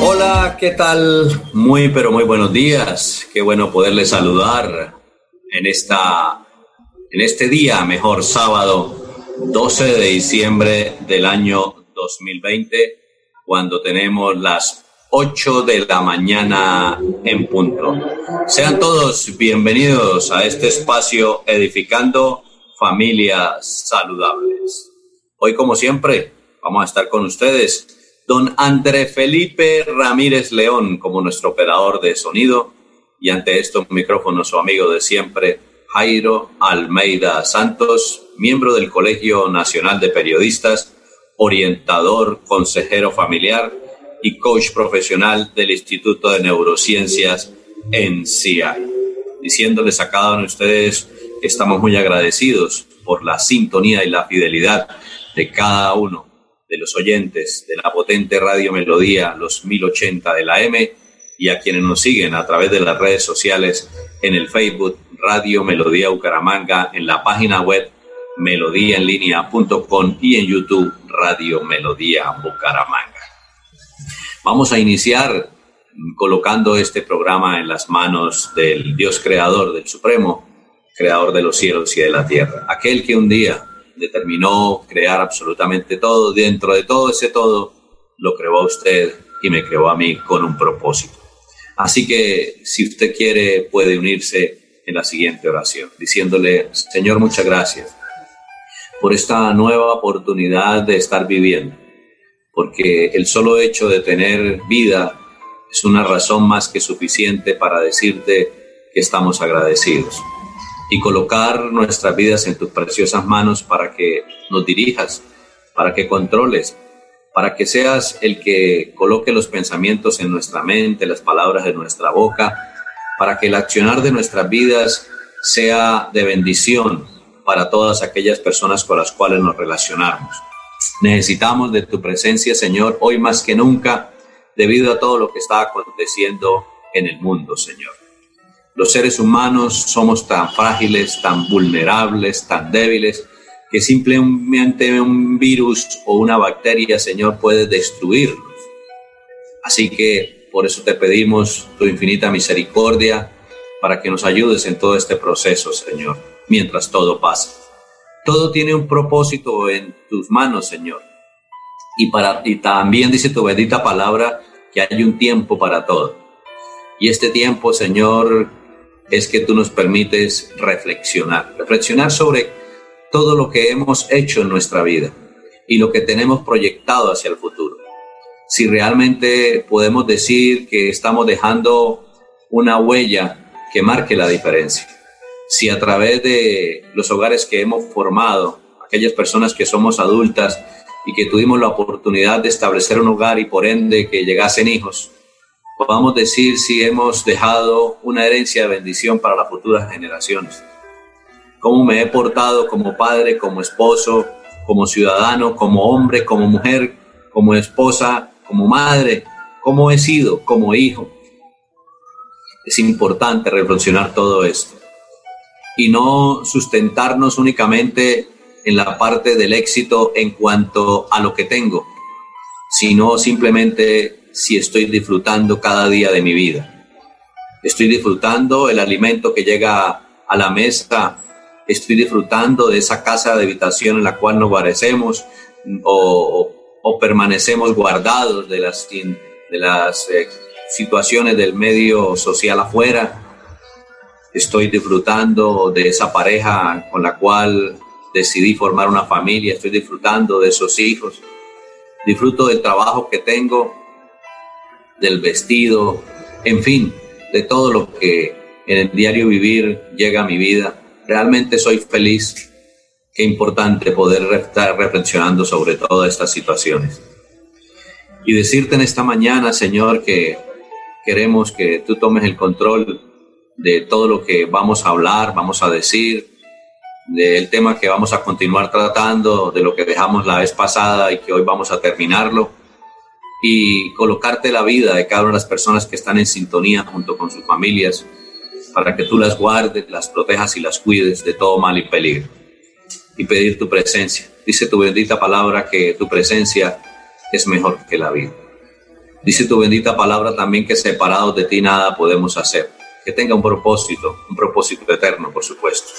Hola, ¿qué tal? Muy, pero muy buenos días. Qué bueno poderles saludar en, esta, en este día, mejor sábado, 12 de diciembre del año 2020, cuando tenemos las 8 de la mañana en punto. Sean todos bienvenidos a este espacio edificando familias saludables. Hoy, como siempre, vamos a estar con ustedes don André Felipe Ramírez León como nuestro operador de sonido y ante estos micrófonos su amigo de siempre, Jairo Almeida Santos, miembro del Colegio Nacional de Periodistas, orientador, consejero familiar y coach profesional del Instituto de Neurociencias en CI. Diciéndoles a cada uno de ustedes que estamos muy agradecidos por la sintonía y la fidelidad de cada uno de los oyentes de la potente Radio Melodía, los 1080 de la M, y a quienes nos siguen a través de las redes sociales en el Facebook Radio Melodía Bucaramanga, en la página web melodíaenlínea.com y en YouTube Radio Melodía Bucaramanga. Vamos a iniciar colocando este programa en las manos del Dios creador, del Supremo, creador de los cielos y de la tierra. Aquel que un día determinó crear absolutamente todo, dentro de todo ese todo, lo creó a usted y me creó a mí con un propósito. Así que si usted quiere puede unirse en la siguiente oración, diciéndole, Señor, muchas gracias por esta nueva oportunidad de estar viviendo porque el solo hecho de tener vida es una razón más que suficiente para decirte que estamos agradecidos y colocar nuestras vidas en tus preciosas manos para que nos dirijas, para que controles, para que seas el que coloque los pensamientos en nuestra mente, las palabras en nuestra boca, para que el accionar de nuestras vidas sea de bendición para todas aquellas personas con las cuales nos relacionamos. Necesitamos de tu presencia, Señor, hoy más que nunca, debido a todo lo que está aconteciendo en el mundo, Señor. Los seres humanos somos tan frágiles, tan vulnerables, tan débiles, que simplemente un virus o una bacteria, Señor, puede destruirnos. Así que por eso te pedimos tu infinita misericordia para que nos ayudes en todo este proceso, Señor, mientras todo pasa. Todo tiene un propósito en tus manos, Señor. Y, para, y también dice tu bendita palabra que hay un tiempo para todo. Y este tiempo, Señor, es que tú nos permites reflexionar, reflexionar sobre todo lo que hemos hecho en nuestra vida y lo que tenemos proyectado hacia el futuro. Si realmente podemos decir que estamos dejando una huella que marque la diferencia si a través de los hogares que hemos formado, aquellas personas que somos adultas y que tuvimos la oportunidad de establecer un hogar y por ende que llegasen hijos, podamos decir si hemos dejado una herencia de bendición para las futuras generaciones. Cómo me he portado como padre, como esposo, como ciudadano, como hombre, como mujer, como esposa, como madre, cómo he sido como hijo. Es importante reflexionar todo esto y no sustentarnos únicamente en la parte del éxito en cuanto a lo que tengo, sino simplemente si estoy disfrutando cada día de mi vida. Estoy disfrutando el alimento que llega a la mesa, estoy disfrutando de esa casa de habitación en la cual nos guarecemos o, o, permanecemos guardados de las, de las eh, situaciones del medio social afuera estoy disfrutando de esa pareja con la cual decidí formar una familia, estoy disfrutando de esos hijos, disfruto del trabajo que tengo, del vestido, en fin, de todo lo que en el diario vivir llega a mi vida. Realmente soy feliz. Qué importante poder estar reflexionando sobre todas estas situaciones. Y decirte en esta mañana, Señor, que queremos que tú tomes el control de todo lo que vamos a hablar, vamos a decir, del tema que vamos a continuar tratando, de lo que dejamos la vez pasada y que hoy vamos a terminarlo, y colocarte la vida de cada una de las personas que están en sintonía junto con sus familias, para que tú las guardes, las protejas y las cuides de todo mal y peligro. Y pedir tu presencia. Dice tu bendita palabra que tu presencia es mejor que la vida. Dice tu bendita palabra también que separados de ti nada podemos hacer. Que tenga un propósito, un propósito eterno, por supuesto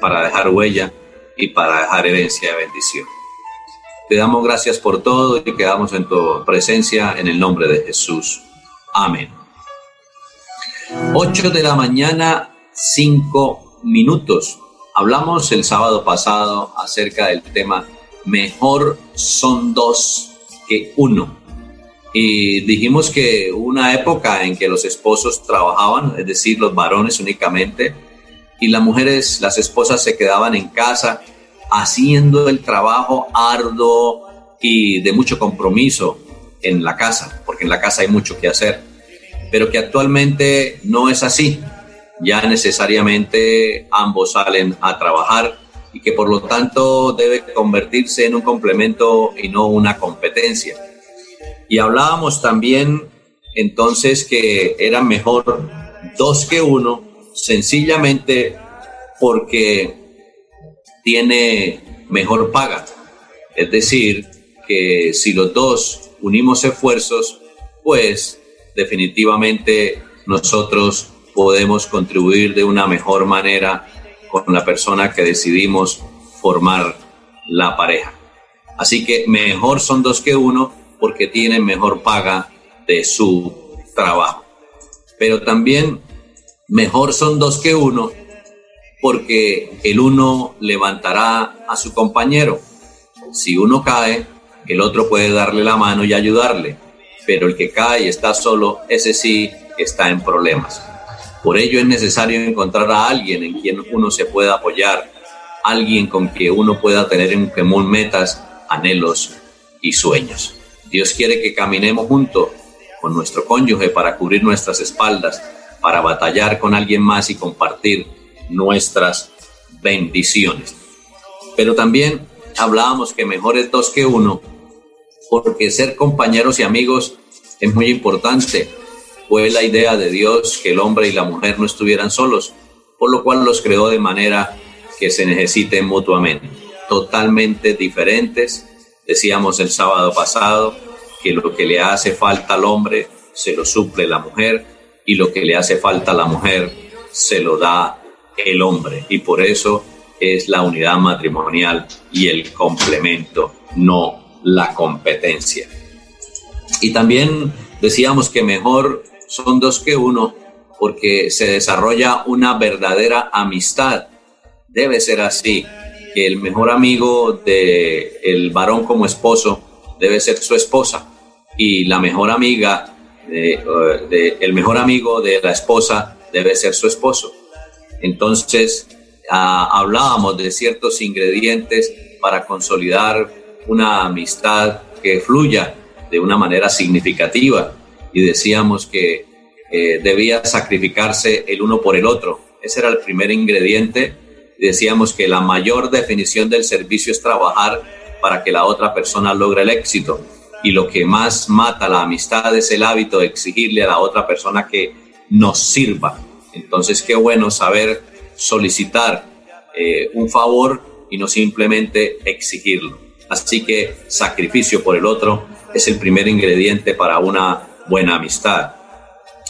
para dejar huella y para dejar herencia de bendición. Te damos gracias por todo y quedamos en tu presencia en el nombre de Jesús. Amén. 8 de la mañana, 5 minutos. Hablamos el sábado pasado acerca del tema Mejor son dos que uno. Y dijimos que una época en que los esposos trabajaban, es decir, los varones únicamente, y las mujeres, las esposas se quedaban en casa haciendo el trabajo arduo y de mucho compromiso en la casa, porque en la casa hay mucho que hacer, pero que actualmente no es así. Ya necesariamente ambos salen a trabajar y que por lo tanto debe convertirse en un complemento y no una competencia. Y hablábamos también entonces que era mejor dos que uno sencillamente porque tiene mejor paga. Es decir, que si los dos unimos esfuerzos, pues definitivamente nosotros podemos contribuir de una mejor manera con la persona que decidimos formar la pareja. Así que mejor son dos que uno porque tienen mejor paga de su trabajo. Pero también Mejor son dos que uno, porque el uno levantará a su compañero. Si uno cae, el otro puede darle la mano y ayudarle, pero el que cae y está solo, ese sí está en problemas. Por ello es necesario encontrar a alguien en quien uno se pueda apoyar, alguien con quien uno pueda tener en común metas, anhelos y sueños. Dios quiere que caminemos juntos con nuestro cónyuge para cubrir nuestras espaldas para batallar con alguien más y compartir nuestras bendiciones. Pero también hablábamos que mejor es dos que uno, porque ser compañeros y amigos es muy importante. Fue la idea de Dios que el hombre y la mujer no estuvieran solos, por lo cual los creó de manera que se necesiten mutuamente. Totalmente diferentes. Decíamos el sábado pasado que lo que le hace falta al hombre se lo suple la mujer y lo que le hace falta a la mujer se lo da el hombre. Y por eso es la unidad matrimonial y el complemento, no la competencia. Y también decíamos que mejor son dos que uno porque se desarrolla una verdadera amistad. Debe ser así, que el mejor amigo del el varón como esposo debe ser su esposa y la mejor amiga de, el mejor amigo de la esposa debe ser su esposo. Entonces, hablábamos de ciertos ingredientes para consolidar una amistad que fluya de una manera significativa y decíamos que eh, debía sacrificarse el uno por el otro. Ese era el primer ingrediente. Decíamos que la mayor definición del servicio es trabajar para que la otra persona logre el éxito y lo que más mata la amistad es el hábito de exigirle a la otra persona que nos sirva. Entonces, qué bueno saber solicitar eh, un favor y no simplemente exigirlo. Así que sacrificio por el otro es el primer ingrediente para una buena amistad.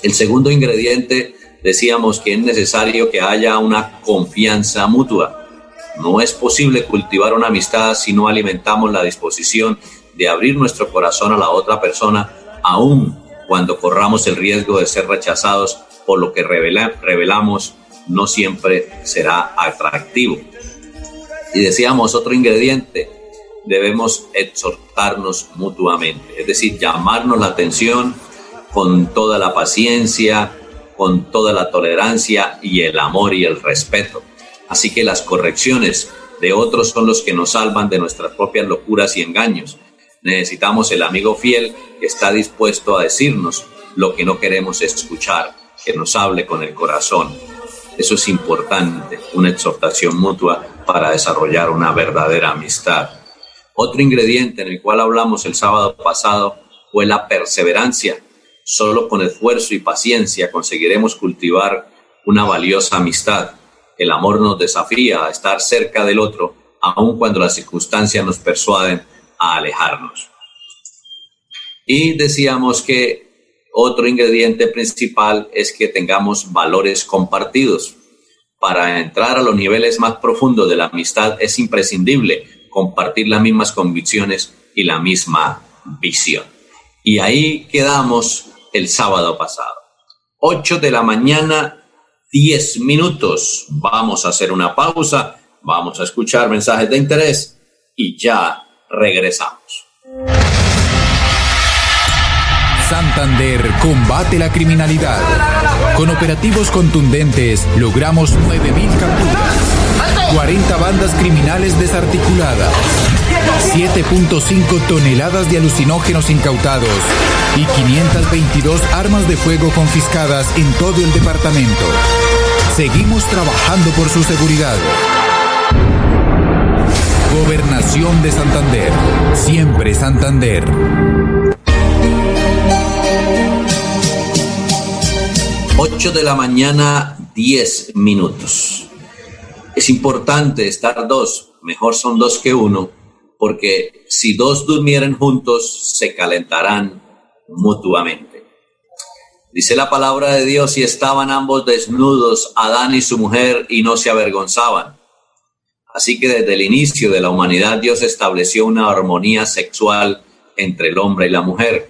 El segundo ingrediente, decíamos que es necesario que haya una confianza mutua. No es posible cultivar una amistad si no alimentamos la disposición de abrir nuestro corazón a la otra persona, aun cuando corramos el riesgo de ser rechazados por lo que revelamos, no siempre será atractivo. Y decíamos otro ingrediente, debemos exhortarnos mutuamente, es decir, llamarnos la atención con toda la paciencia con toda la tolerancia y el amor y el respeto. Así que las correcciones de otros son los que nos salvan de nuestras propias locuras y engaños. Necesitamos el amigo fiel que está dispuesto a decirnos lo que no queremos escuchar, que nos hable con el corazón. Eso es importante, una exhortación mutua para desarrollar una verdadera amistad. Otro ingrediente en el cual hablamos el sábado pasado fue la perseverancia. Solo con esfuerzo y paciencia conseguiremos cultivar una valiosa amistad. El amor nos desafía a estar cerca del otro, aun cuando las circunstancias nos persuaden a alejarnos. Y decíamos que otro ingrediente principal es que tengamos valores compartidos. Para entrar a los niveles más profundos de la amistad es imprescindible compartir las mismas convicciones y la misma visión. Y ahí quedamos el sábado pasado. 8 de la mañana 10 minutos. Vamos a hacer una pausa, vamos a escuchar mensajes de interés y ya regresamos. Santander combate la criminalidad. Con operativos contundentes logramos 9.000 capturas, 40 bandas criminales desarticuladas, 7.5 toneladas de alucinógenos incautados y 522 armas de fuego confiscadas en todo el departamento. Seguimos trabajando por su seguridad. Gobernación de Santander. Siempre Santander. Ocho de la mañana, 10 minutos. Es importante estar dos, mejor son dos que uno, porque si dos durmieren juntos, se calentarán mutuamente. Dice la palabra de Dios, y estaban ambos desnudos, Adán y su mujer, y no se avergonzaban. Así que desde el inicio de la humanidad Dios estableció una armonía sexual entre el hombre y la mujer,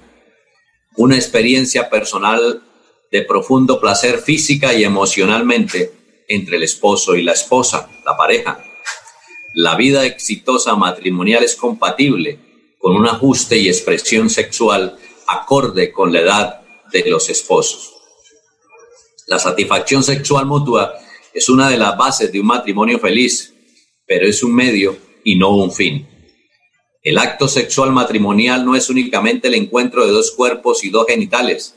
una experiencia personal de profundo placer física y emocionalmente entre el esposo y la esposa, la pareja. La vida exitosa matrimonial es compatible con un ajuste y expresión sexual acorde con la edad de los esposos. La satisfacción sexual mutua es una de las bases de un matrimonio feliz, pero es un medio y no un fin. El acto sexual matrimonial no es únicamente el encuentro de dos cuerpos y dos genitales,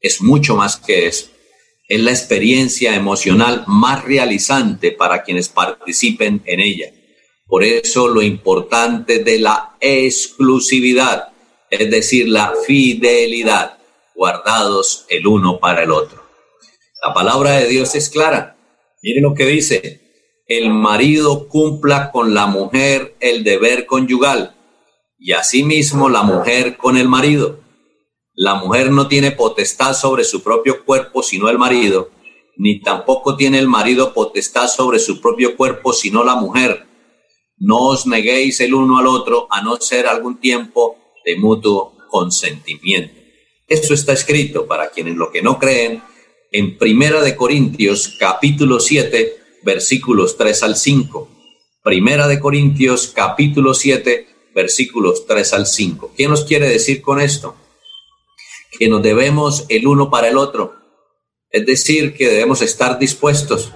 es mucho más que eso. Es la experiencia emocional más realizante para quienes participen en ella. Por eso lo importante de la exclusividad, es decir, la fidelidad, guardados el uno para el otro. La palabra de Dios es clara. Miren lo que dice, el marido cumpla con la mujer el deber conyugal y asimismo la mujer con el marido. La mujer no tiene potestad sobre su propio cuerpo sino el marido, ni tampoco tiene el marido potestad sobre su propio cuerpo sino la mujer. No os neguéis el uno al otro a no ser algún tiempo de mutuo consentimiento. Esto está escrito para quienes lo que no creen en Primera de Corintios capítulo 7 versículos 3 al 5. Primera de Corintios capítulo 7 versículos 3 al 5. ¿Qué nos quiere decir con esto? Que nos debemos el uno para el otro. Es decir, que debemos estar dispuestos,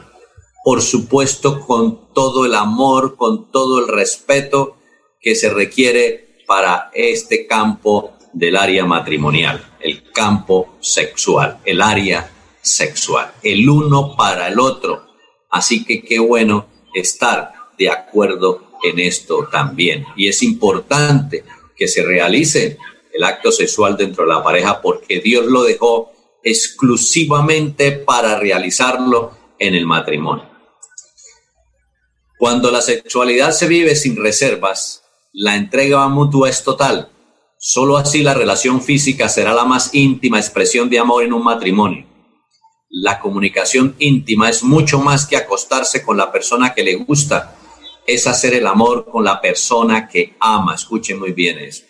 por supuesto, con todo el amor, con todo el respeto que se requiere para este campo del área matrimonial, el campo sexual, el área sexual, el uno para el otro. Así que qué bueno estar de acuerdo en esto también. Y es importante que se realice el acto sexual dentro de la pareja porque Dios lo dejó exclusivamente para realizarlo en el matrimonio. Cuando la sexualidad se vive sin reservas, la entrega mutua es total. Solo así la relación física será la más íntima expresión de amor en un matrimonio. La comunicación íntima es mucho más que acostarse con la persona que le gusta, es hacer el amor con la persona que ama. Escuchen muy bien eso.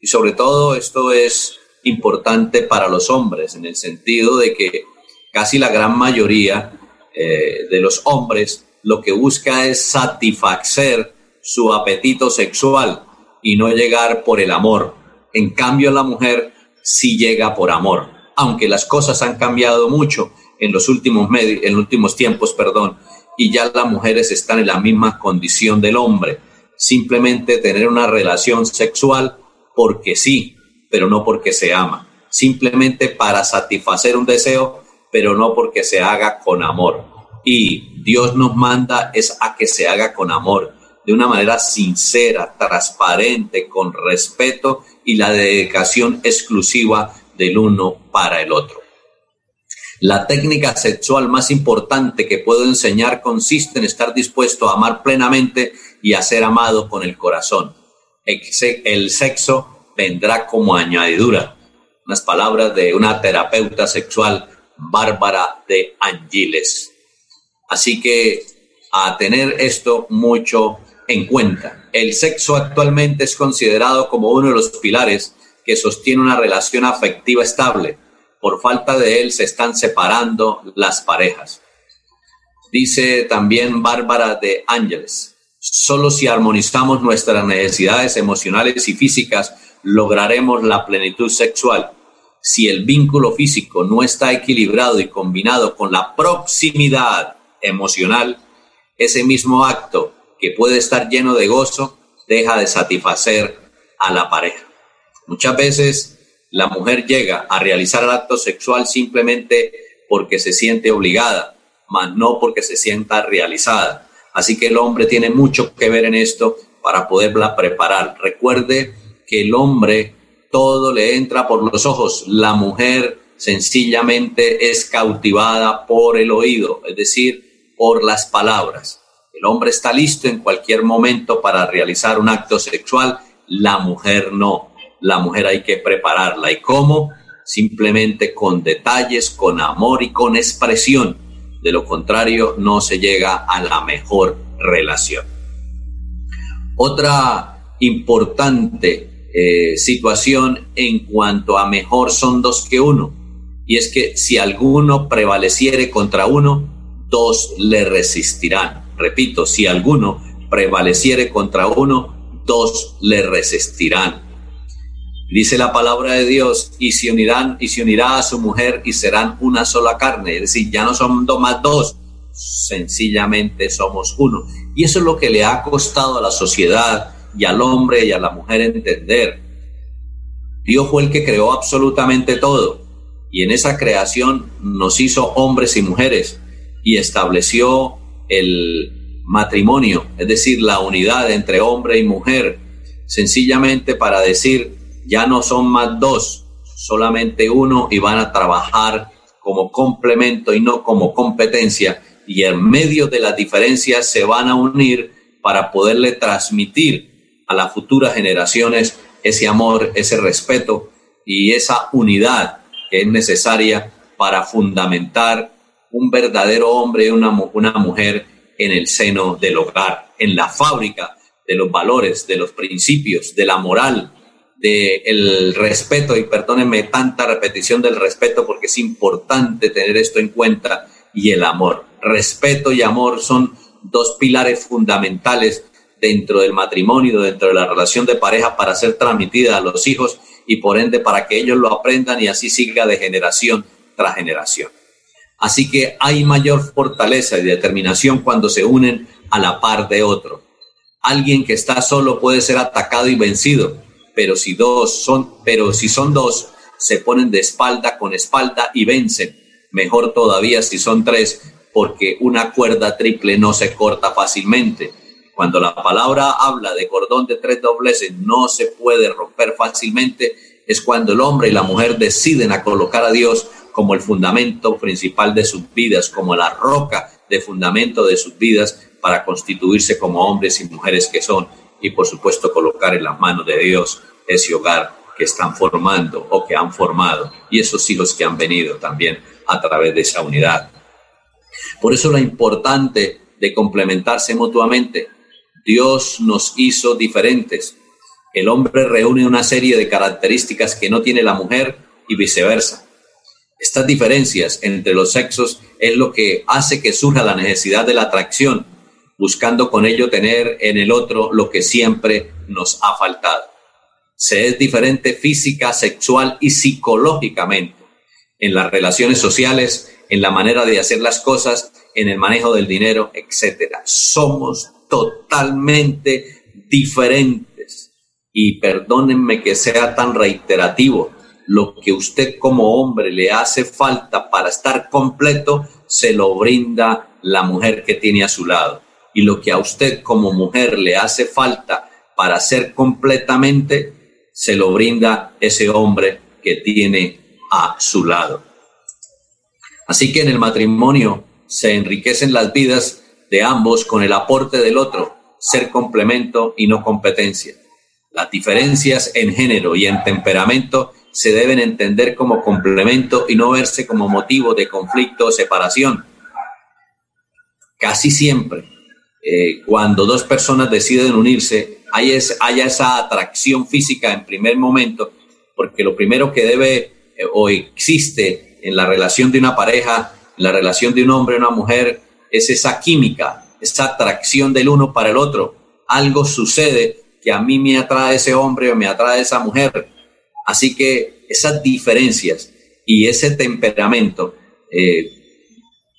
Y sobre todo esto es importante para los hombres en el sentido de que casi la gran mayoría eh, de los hombres lo que busca es satisfacer su apetito sexual y no llegar por el amor. En cambio, la mujer sí llega por amor. Aunque las cosas han cambiado mucho, en los últimos, en últimos tiempos, perdón, y ya las mujeres están en la misma condición del hombre. Simplemente tener una relación sexual porque sí, pero no porque se ama. Simplemente para satisfacer un deseo, pero no porque se haga con amor. Y Dios nos manda es a que se haga con amor, de una manera sincera, transparente, con respeto y la dedicación exclusiva del uno para el otro. La técnica sexual más importante que puedo enseñar consiste en estar dispuesto a amar plenamente y a ser amado con el corazón. El sexo vendrá como añadidura. Unas palabras de una terapeuta sexual, Bárbara de Angiles. Así que a tener esto mucho en cuenta. El sexo actualmente es considerado como uno de los pilares que sostiene una relación afectiva estable por falta de él se están separando las parejas. Dice también Bárbara de Ángeles, solo si armonizamos nuestras necesidades emocionales y físicas lograremos la plenitud sexual. Si el vínculo físico no está equilibrado y combinado con la proximidad emocional, ese mismo acto que puede estar lleno de gozo deja de satisfacer a la pareja. Muchas veces la mujer llega a realizar el acto sexual simplemente porque se siente obligada, mas no porque se sienta realizada. Así que el hombre tiene mucho que ver en esto para poderla preparar. Recuerde que el hombre todo le entra por los ojos, la mujer sencillamente es cautivada por el oído, es decir, por las palabras. El hombre está listo en cualquier momento para realizar un acto sexual, la mujer no la mujer hay que prepararla. ¿Y cómo? Simplemente con detalles, con amor y con expresión. De lo contrario, no se llega a la mejor relación. Otra importante eh, situación en cuanto a mejor son dos que uno. Y es que si alguno prevaleciere contra uno, dos le resistirán. Repito, si alguno prevaleciere contra uno, dos le resistirán. Dice la palabra de Dios, y se unirán, y se unirá a su mujer y serán una sola carne. Es decir, ya no son dos más dos, sencillamente somos uno. Y eso es lo que le ha costado a la sociedad y al hombre y a la mujer entender. Dios fue el que creó absolutamente todo. Y en esa creación nos hizo hombres y mujeres y estableció el matrimonio, es decir, la unidad entre hombre y mujer, sencillamente para decir, ya no son más dos, solamente uno y van a trabajar como complemento y no como competencia. Y en medio de las diferencias se van a unir para poderle transmitir a las futuras generaciones ese amor, ese respeto y esa unidad que es necesaria para fundamentar un verdadero hombre y una, una mujer en el seno del hogar, en la fábrica de los valores, de los principios, de la moral, del el respeto, y perdónenme tanta repetición del respeto porque es importante tener esto en cuenta, y el amor. Respeto y amor son dos pilares fundamentales dentro del matrimonio, dentro de la relación de pareja para ser transmitida a los hijos y por ende para que ellos lo aprendan y así siga de generación tras generación. Así que hay mayor fortaleza y determinación cuando se unen a la par de otro. Alguien que está solo puede ser atacado y vencido, pero si dos son, pero si son dos, se ponen de espalda con espalda y vencen. Mejor todavía si son tres, porque una cuerda triple no se corta fácilmente. Cuando la palabra habla de cordón de tres dobleces no se puede romper fácilmente, es cuando el hombre y la mujer deciden a colocar a Dios como el fundamento principal de sus vidas, como la roca de fundamento de sus vidas para constituirse como hombres y mujeres que son y por supuesto colocar en las manos de Dios ese hogar que están formando o que han formado y esos hijos que han venido también a través de esa unidad. Por eso lo importante de complementarse mutuamente. Dios nos hizo diferentes. El hombre reúne una serie de características que no tiene la mujer y viceversa. Estas diferencias entre los sexos es lo que hace que surja la necesidad de la atracción buscando con ello tener en el otro lo que siempre nos ha faltado. Se es diferente física, sexual y psicológicamente. en las relaciones sociales, en la manera de hacer las cosas, en el manejo del dinero, etcétera. Somos totalmente diferentes. Y perdónenme que sea tan reiterativo, lo que usted como hombre le hace falta para estar completo, se lo brinda la mujer que tiene a su lado. Y lo que a usted como mujer le hace falta para ser completamente, se lo brinda ese hombre que tiene a su lado. Así que en el matrimonio se enriquecen las vidas de ambos con el aporte del otro, ser complemento y no competencia. Las diferencias en género y en temperamento se deben entender como complemento y no verse como motivo de conflicto o separación. Casi siempre, eh, cuando dos personas deciden unirse, hay, esa atracción física en primer momento, porque lo primero que debe eh, o existe en la relación de una pareja la relación de un hombre y una mujer es esa química, esa atracción del uno para el otro. Algo sucede que a mí me atrae ese hombre o me atrae esa mujer. Así que esas diferencias y ese temperamento, eh,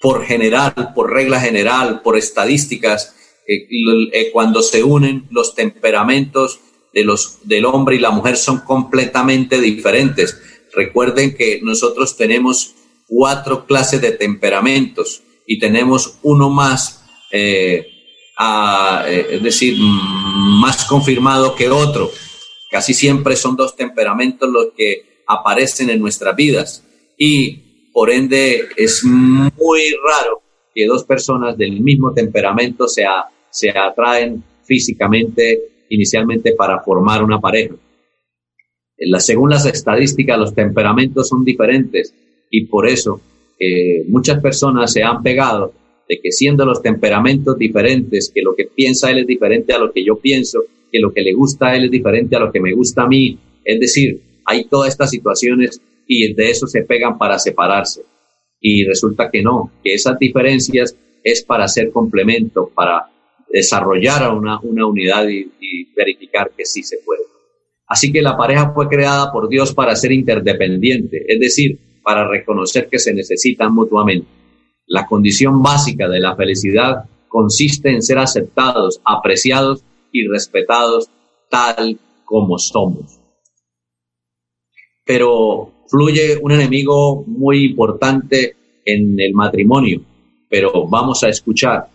por general, por regla general, por estadísticas, eh, eh, cuando se unen los temperamentos de los, del hombre y la mujer son completamente diferentes. Recuerden que nosotros tenemos cuatro clases de temperamentos y tenemos uno más, eh, es decir, más confirmado que otro. Casi siempre son dos temperamentos los que aparecen en nuestras vidas y por ende es muy raro que dos personas del mismo temperamento se, se atraen físicamente inicialmente para formar una pareja. según las estadísticas, los temperamentos son diferentes y por eso eh, muchas personas se han pegado de que siendo los temperamentos diferentes, que lo que piensa él es diferente a lo que yo pienso, que lo que le gusta a él es diferente a lo que me gusta a mí. Es decir, hay todas estas situaciones y de eso se pegan para separarse. Y resulta que no, que esas diferencias es para hacer complemento, para desarrollar una, una unidad y, y verificar que sí se puede. Así que la pareja fue creada por Dios para ser interdependiente, es decir, para reconocer que se necesitan mutuamente. La condición básica de la felicidad consiste en ser aceptados, apreciados y respetados tal como somos. Pero fluye un enemigo muy importante en el matrimonio, pero vamos a escuchar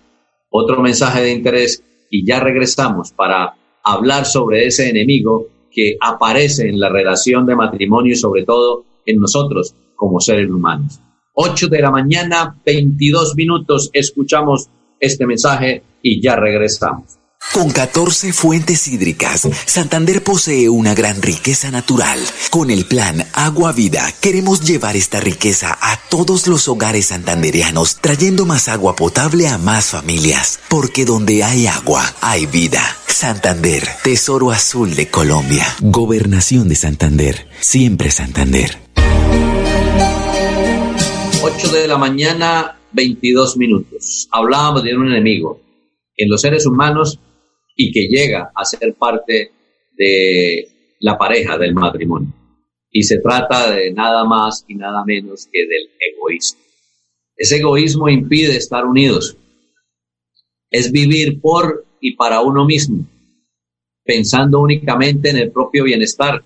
otro mensaje de interés y ya regresamos para hablar sobre ese enemigo que aparece en la relación de matrimonio y sobre todo en nosotros como seres humanos. 8 de la mañana, 22 minutos, escuchamos este mensaje y ya regresamos. Con 14 fuentes hídricas, Santander posee una gran riqueza natural. Con el plan Agua Vida, queremos llevar esta riqueza a todos los hogares santanderianos, trayendo más agua potable a más familias. Porque donde hay agua, hay vida. Santander, Tesoro Azul de Colombia. Gobernación de Santander, siempre Santander. 8 de la mañana, 22 minutos. Hablábamos de un enemigo en los seres humanos y que llega a ser parte de la pareja, del matrimonio. Y se trata de nada más y nada menos que del egoísmo. Ese egoísmo impide estar unidos. Es vivir por y para uno mismo, pensando únicamente en el propio bienestar,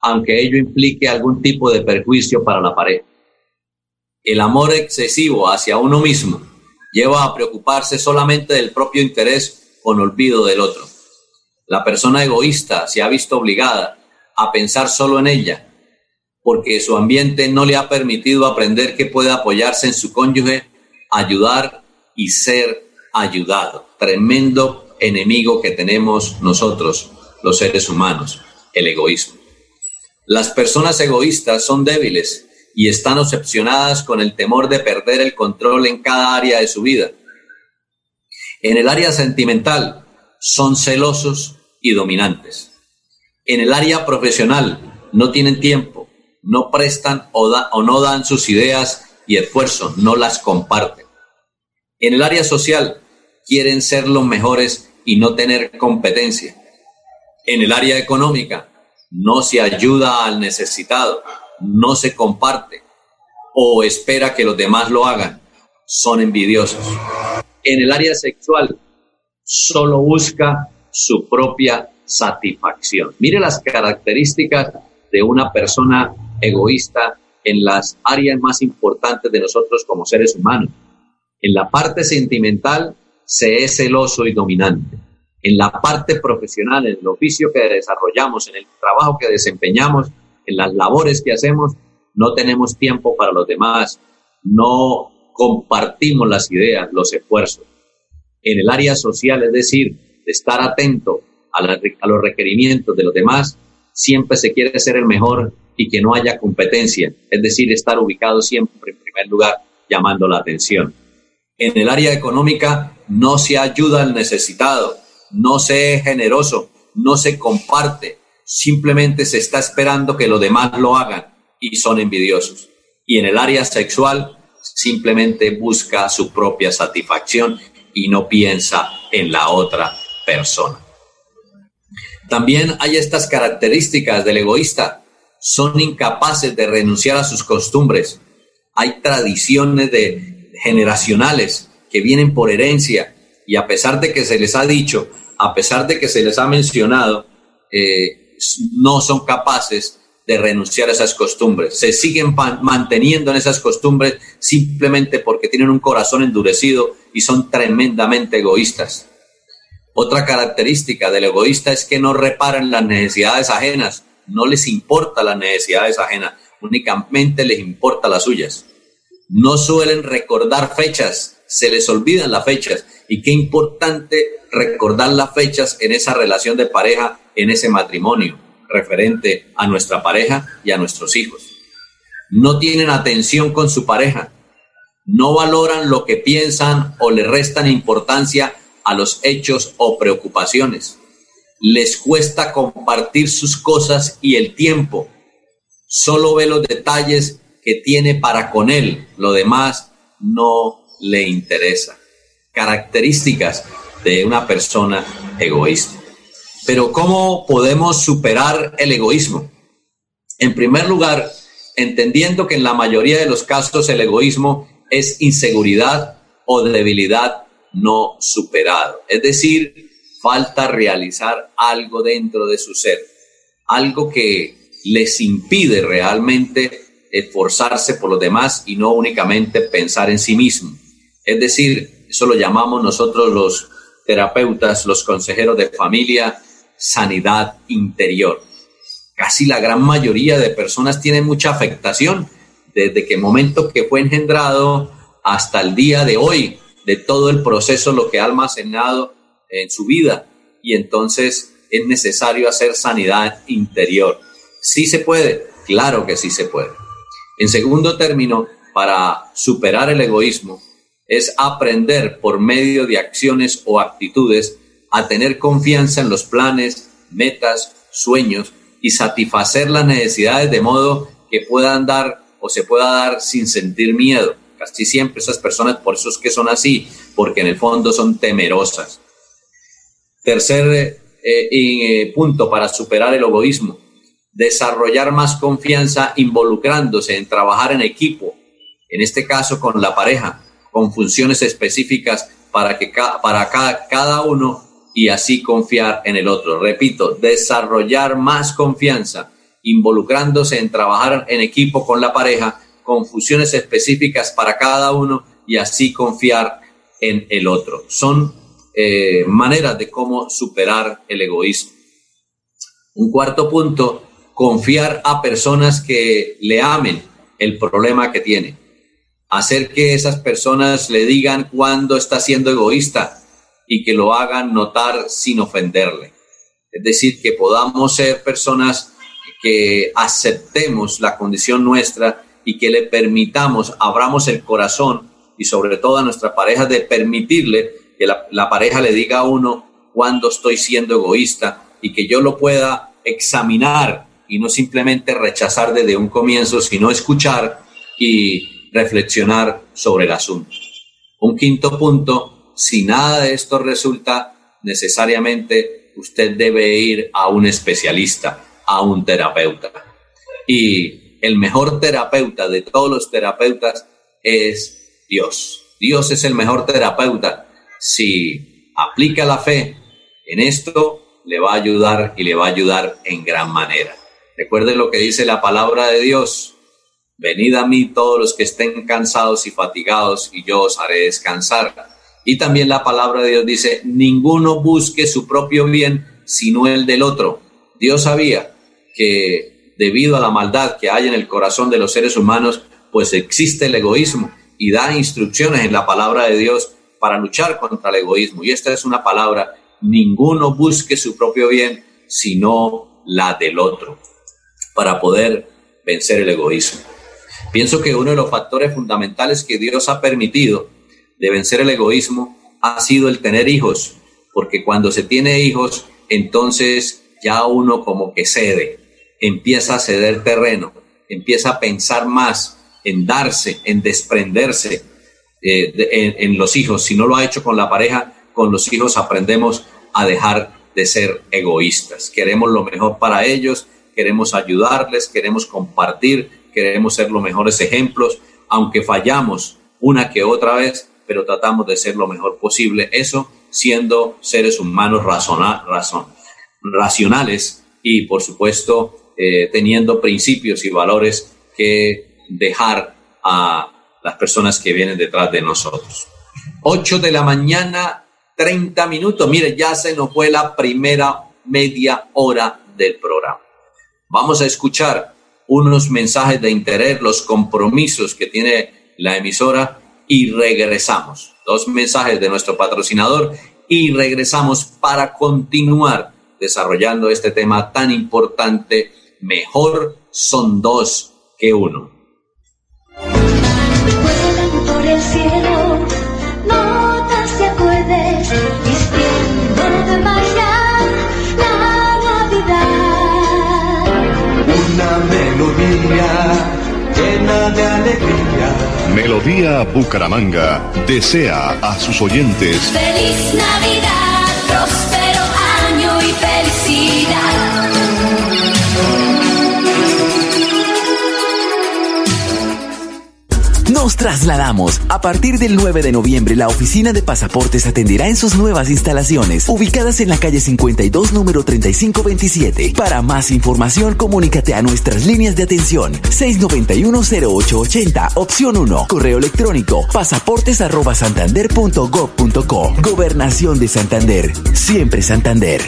aunque ello implique algún tipo de perjuicio para la pareja. El amor excesivo hacia uno mismo lleva a preocuparse solamente del propio interés con olvido del otro. La persona egoísta se ha visto obligada a pensar solo en ella, porque su ambiente no le ha permitido aprender que puede apoyarse en su cónyuge, ayudar y ser ayudado. Tremendo enemigo que tenemos nosotros, los seres humanos, el egoísmo. Las personas egoístas son débiles y están obsesionadas con el temor de perder el control en cada área de su vida. En el área sentimental son celosos y dominantes. En el área profesional no tienen tiempo, no prestan o, no dan sus ideas y esfuerzo, no las comparten. En el área social quieren ser los mejores y no tener competencia. En el área económica no se ayuda al necesitado, no se comparte. o espera que los demás lo hagan, son envidiosos. En el área sexual, solo busca su propia satisfacción. Mire las características de una persona egoísta en las áreas más importantes de nosotros como seres humanos. En la parte sentimental se es celoso y dominante. En la parte profesional, en el oficio que desarrollamos, en el trabajo que desempeñamos, en las labores que hacemos, no tenemos tiempo para los demás, no compartimos las ideas, los esfuerzos. En el área social, es decir, de estar atento a, a los requerimientos de los demás, siempre se quiere ser el mejor y que no haya competencia, es decir, estar ubicado siempre en primer lugar, llamando la atención. En el área económica no se ayuda al necesitado, no se es generoso, no se comparte, simplemente se está esperando que los demás lo hagan y son envidiosos. Y en el área sexual simplemente busca su propia satisfacción y no piensa en la otra persona. También hay estas características del egoísta. Son incapaces de renunciar a sus costumbres. Hay tradiciones de, generacionales que vienen por herencia y a pesar de que se les ha dicho, a pesar de que se les ha mencionado, eh, no son capaces de renunciar a esas costumbres. Se siguen manteniendo en esas costumbres simplemente porque tienen un corazón endurecido y son tremendamente egoístas. Otra característica del egoísta es que no reparan las necesidades ajenas, no les importa las necesidades ajenas, únicamente les importa las suyas. No suelen recordar fechas, se les olvidan las fechas. Y qué importante recordar las fechas en esa relación de pareja, en ese matrimonio, referente a nuestra pareja y a nuestros hijos. No tienen atención con su pareja, no valoran lo que piensan o le restan importancia a los hechos o preocupaciones. Les cuesta compartir sus cosas y el tiempo. Solo ve los detalles que tiene para con él. Lo demás no le interesa. Características de una persona egoísta. Pero ¿cómo podemos superar el egoísmo? En primer lugar, entendiendo que en la mayoría de los casos el egoísmo es inseguridad o debilidad no superado. Es decir, falta realizar algo dentro de su ser, algo que les impide realmente esforzarse por los demás y no únicamente pensar en sí mismo. Es decir, eso lo llamamos nosotros los terapeutas, los consejeros de familia, sanidad interior. Casi la gran mayoría de personas tienen mucha afectación desde que momento que fue engendrado hasta el día de hoy, de todo el proceso, lo que ha almacenado en su vida. Y entonces es necesario hacer sanidad interior. Sí se puede, claro que sí se puede. En segundo término, para superar el egoísmo, es aprender por medio de acciones o actitudes a tener confianza en los planes, metas, sueños y satisfacer las necesidades de modo que puedan dar o se pueda dar sin sentir miedo Casi siempre esas personas, por eso es que son así, porque en el fondo son temerosas. Tercer eh, eh, punto para superar el egoísmo, desarrollar más confianza involucrándose en trabajar en equipo, en este caso con la pareja, con funciones específicas para, que para cada, cada uno y así confiar en el otro. Repito, desarrollar más confianza involucrándose en trabajar en equipo con la pareja con funciones específicas para cada uno y así confiar en el otro. Son eh, maneras de cómo superar el egoísmo. Un cuarto punto, confiar a personas que le amen el problema que tiene. Hacer que esas personas le digan cuándo está siendo egoísta y que lo hagan notar sin ofenderle. Es decir, que podamos ser personas que aceptemos la condición nuestra y que le permitamos, abramos el corazón y sobre todo a nuestra pareja de permitirle que la, pareja le diga a uno cuando estoy siendo egoísta y que yo lo pueda examinar y no simplemente rechazar desde un comienzo, sino escuchar y reflexionar sobre el asunto. Un quinto punto, si nada de esto resulta, necesariamente usted debe ir a un especialista, a un terapeuta. Y el mejor terapeuta de todos los terapeutas es Dios. Dios es el mejor terapeuta. Si aplica la fe en esto, le va a ayudar y le va a ayudar en gran manera. Recuerde lo que dice la palabra de Dios. Venid a mí todos los que estén cansados y fatigados y yo os haré descansar. Y también la palabra de Dios dice, ninguno busque su propio bien sino el del otro. Dios sabía que debido a la maldad que hay en el corazón de los seres humanos, pues existe el egoísmo y da instrucciones en la palabra de Dios para luchar contra el egoísmo. Y esta es una palabra, ninguno busque su propio bien, sino la del otro, para poder vencer el egoísmo. Pienso que uno de los factores fundamentales que Dios ha permitido de vencer el egoísmo ha sido el tener hijos, porque cuando se tiene hijos, entonces ya uno como que cede, empieza a ceder terreno, empieza a pensar más en darse, en desprenderse eh, en, los hijos. Si no lo ha hecho con la pareja, con los hijos aprendemos a dejar de ser egoístas. Queremos lo mejor para ellos, queremos ayudarles, queremos compartir, queremos ser los mejores ejemplos, aunque fallamos una que otra vez, pero tratamos de ser lo mejor posible. Eso siendo seres humanos racionales y, por supuesto, eh, teniendo principios y valores que dejar a las personas que vienen detrás de nosotros. 8 de la mañana, 30 minutos. Mire, ya se nos fue la primera media hora del programa. Vamos a escuchar unos mensajes de interés, los compromisos que tiene la emisora y regresamos. Dos mensajes de nuestro patrocinador y regresamos para continuar desarrollando este tema tan importante. Mejor son dos que uno. Melodía Bucaramanga desea a sus oyentes. Feliz Navidad, Nos trasladamos. A partir del 9 de noviembre, la oficina de pasaportes atenderá en sus nuevas instalaciones, ubicadas en la calle 52, número 3527. Para más información, comunícate a nuestras líneas de atención 691-0880, opción 1, correo electrónico pasaportes@santander.gov.co. Gobernación de Santander, siempre Santander.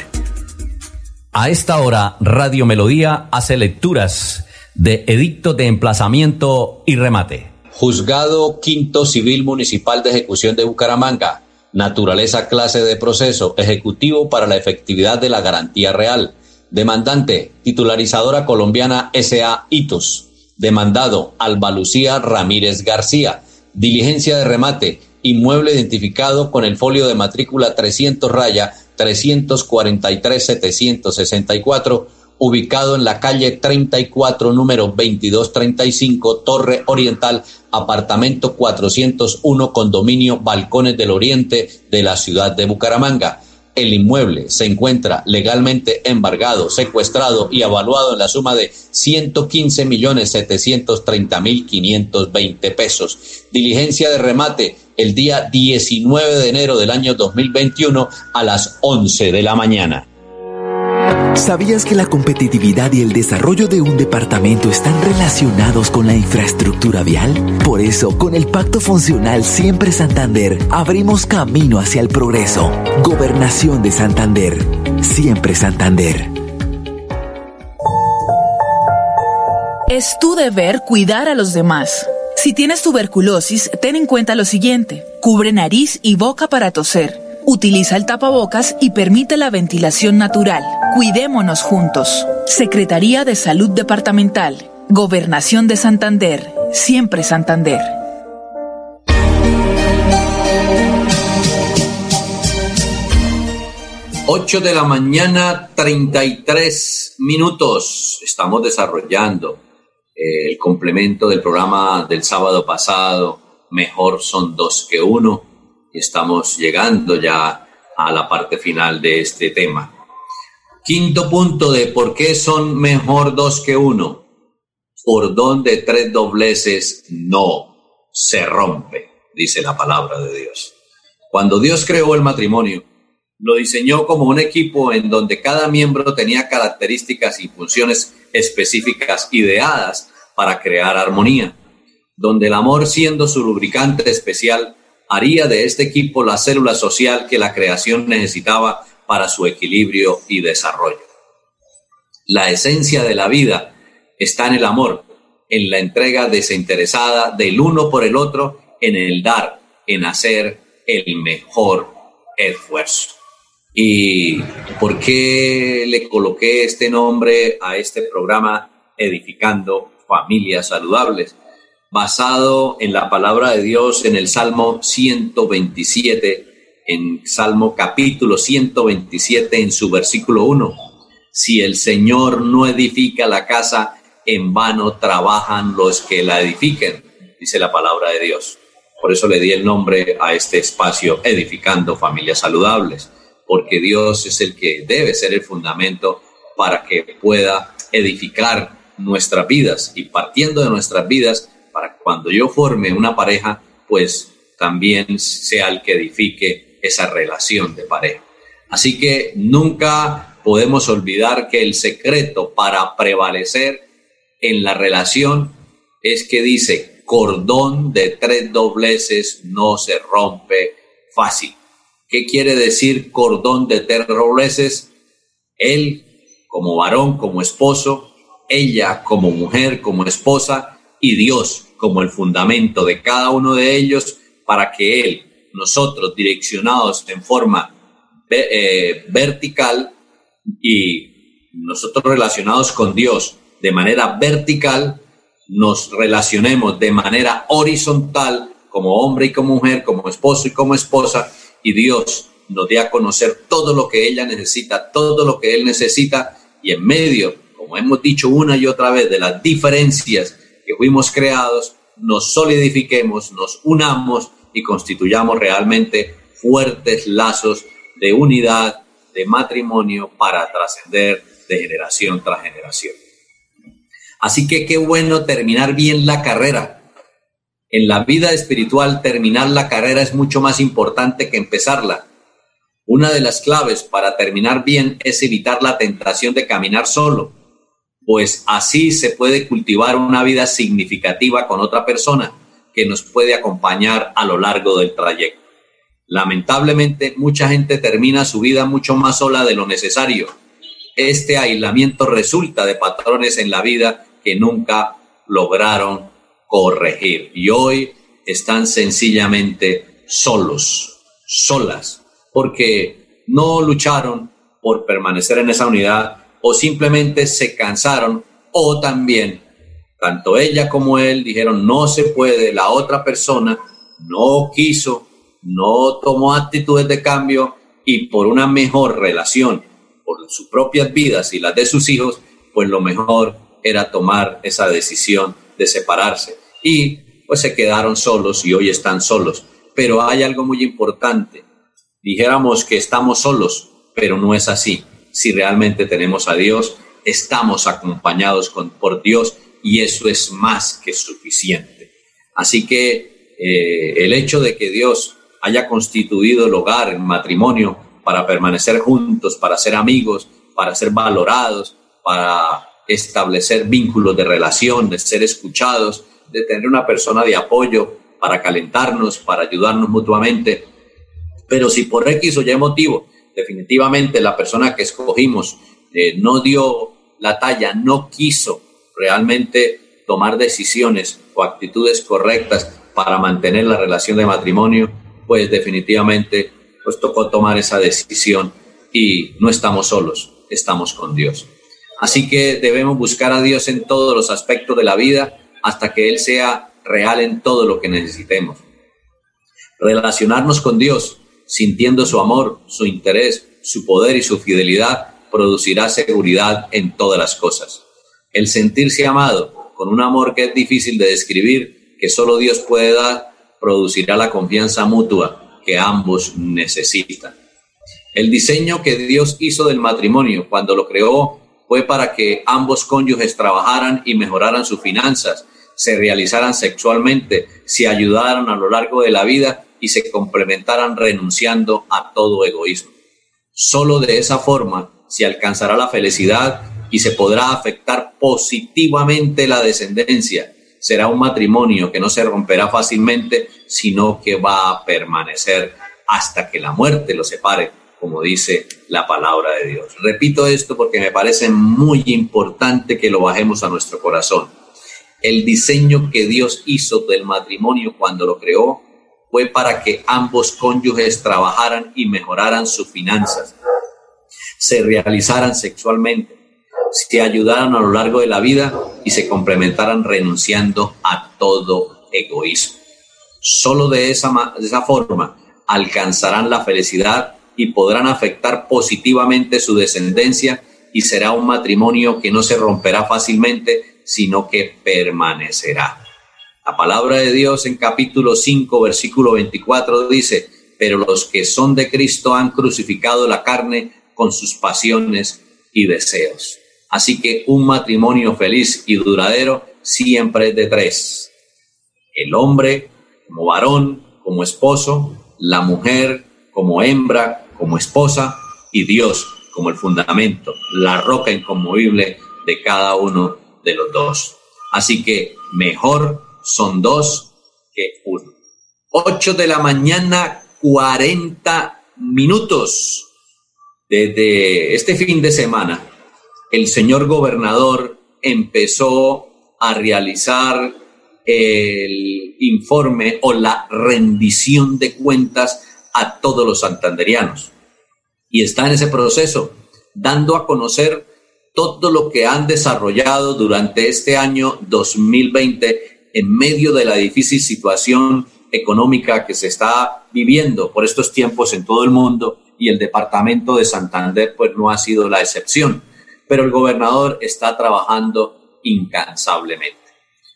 A esta hora, Radio Melodía hace lecturas de edicto de emplazamiento y remate. Juzgado Quinto Civil Municipal de Ejecución de Bucaramanga. Naturaleza clase de proceso. Ejecutivo para la efectividad de la garantía real. Demandante, titularizadora colombiana SA Hitos. Demandado, Alba Lucía Ramírez García. Diligencia de remate. Inmueble identificado con el folio de matrícula 300 raya 343 764 ubicado en la calle 34, número 2235, Torre Oriental, apartamento 401, condominio Balcones del Oriente de la ciudad de Bucaramanga. El inmueble se encuentra legalmente embargado, secuestrado y evaluado en la suma de 115 millones 730 mil 520 pesos. Diligencia de remate el día 19 de enero del año 2021 a las 11 de la mañana. ¿Sabías que la competitividad y el desarrollo de un departamento están relacionados con la infraestructura vial? Por eso, con el Pacto Funcional Siempre Santander, abrimos camino hacia el progreso. Gobernación de Santander. Siempre Santander. Es tu deber cuidar a los demás. Si tienes tuberculosis, ten en cuenta lo siguiente. Cubre nariz y boca para toser. Utiliza el tapabocas y permite la ventilación natural. Cuidémonos juntos. Secretaría de Salud Departamental. Gobernación de Santander. Siempre Santander. Ocho de la mañana, 33 minutos. Estamos desarrollando eh, el complemento del programa del sábado pasado. Mejor son dos que uno estamos llegando ya a la parte final de este tema. Quinto punto de por qué son mejor dos que uno. cordón de tres dobleces no se rompe, dice la palabra de Dios. Cuando Dios creó el matrimonio, lo diseñó como un equipo en donde cada miembro tenía características y funciones específicas ideadas para crear armonía, donde el amor siendo su lubricante especial haría de este equipo la célula social que la creación necesitaba para su equilibrio y desarrollo. La esencia de la vida está en el amor, en la entrega desinteresada del uno por el otro, en el dar, en hacer el mejor esfuerzo. ¿Y por qué le coloqué este nombre a este programa Edificando Familias Saludables? Basado en la palabra de Dios en el Salmo 127, en Salmo capítulo 127, en su versículo 1. Si el Señor no edifica la casa, en vano trabajan los que la edifiquen, dice la palabra de Dios. Por eso le di el nombre a este espacio, Edificando Familias Saludables, porque Dios es el que debe ser el fundamento para que pueda edificar nuestras vidas y partiendo de nuestras vidas, para cuando yo forme una pareja, pues también sea el que edifique esa relación de pareja. Así que nunca podemos olvidar que el secreto para prevalecer en la relación es que dice, cordón de tres dobleces no se rompe fácil. ¿Qué quiere decir cordón de tres dobleces? Él como varón, como esposo, ella como mujer, como esposa y Dios como el fundamento de cada uno de ellos para que Él, nosotros direccionados en forma eh, vertical, y nosotros relacionados con Dios de manera vertical, nos relacionemos de manera horizontal como hombre y como mujer, como esposo y como esposa, y Dios nos dé a conocer todo lo que ella necesita, todo lo que él necesita, y en medio, como hemos dicho una y otra vez, de las diferencias que fuimos creados, nos solidifiquemos, nos unamos y constituyamos realmente fuertes lazos de unidad, de matrimonio para trascender de generación tras generación. Así que qué bueno terminar bien la carrera. En la vida espiritual terminar la carrera es mucho más importante que empezarla. Una de las claves para terminar bien es evitar la tentación de caminar solo, pues así se puede cultivar una vida significativa con otra persona que nos puede acompañar a lo largo del trayecto. Lamentablemente, mucha gente termina su vida mucho más sola de lo necesario. Este aislamiento resulta de patrones en la vida que nunca lograron corregir y hoy están sencillamente solos, solas, porque no lucharon por permanecer en esa unidad o simplemente se cansaron o también tanto ella como él dijeron no se puede, la otra persona no quiso no tomó actitudes de cambio y por una mejor relación, por sus propias vidas y las de sus hijos, pues lo mejor era tomar esa decisión de separarse. Y pues se quedaron solos y hoy están solos. Pero hay algo muy importante. Dijéramos que estamos solos, pero no es así. Si realmente tenemos a Dios, estamos acompañados con, por Dios y eso es más que suficiente. Así que eh, el hecho de que Dios haya constituido el hogar, el matrimonio, para permanecer juntos, para ser amigos, para ser valorados, para establecer vínculos de relación, de ser escuchados, de tener una persona de apoyo para calentarnos, para ayudarnos mutuamente. Pero si por X o Y motivo, definitivamente la persona que escogimos eh, no dio la talla, no quiso realmente tomar decisiones o actitudes correctas para mantener la relación de matrimonio, pues definitivamente pues tocó tomar esa decisión y no estamos solos, estamos con Dios. Así que debemos buscar a Dios en todos los aspectos de la vida hasta que Él sea real en todo lo que necesitemos. Relacionarnos con Dios, sintiendo su amor, su interés, su poder y su fidelidad, producirá seguridad en todas las cosas. El sentirse amado, con un amor que es difícil de describir, que solo Dios puede dar, producirá la confianza mutua que ambos necesitan. El diseño que Dios hizo del matrimonio cuando lo creó fue para que ambos cónyuges trabajaran y mejoraran sus finanzas, se realizaran sexualmente, se ayudaran a lo largo de la vida y se complementaran renunciando a todo egoísmo. Solo de esa forma se alcanzará la felicidad y se podrá afectar positivamente la descendencia. Será un matrimonio que no se romperá fácilmente, sino que va a permanecer hasta que la muerte lo separe, como dice la palabra de Dios. Repito esto porque me parece muy importante que lo bajemos a nuestro corazón. El diseño que Dios hizo del matrimonio cuando lo creó fue para que ambos cónyuges trabajaran y mejoraran sus finanzas, se realizaran sexualmente, se ayudaran a lo largo de la vida y se complementaran renunciando a todo egoísmo. Solo de esa, de esa forma alcanzarán la felicidad y podrán afectar positivamente su descendencia y será un matrimonio que no se romperá fácilmente, sino que permanecerá. La palabra de Dios en capítulo 5, versículo 24 dice, pero los que son de Cristo han crucificado la carne con sus pasiones y deseos. Así que un matrimonio feliz y duradero siempre es de tres. El hombre como varón, como esposo, la mujer como hembra, como esposa y Dios como el fundamento, la roca inconmovible de cada uno de los dos. Así que mejor son dos que uno. Ocho de la mañana, cuarenta minutos. Desde este fin de semana, el señor gobernador empezó a realizar el informe o la rendición de cuentas a todos los santanderianos. Y está en ese proceso, dando a conocer todo lo que han desarrollado durante este año 2020 en medio de la difícil situación económica que se está viviendo por estos tiempos en todo el mundo y el departamento de Santander pues no ha sido la excepción, pero el gobernador está trabajando incansablemente.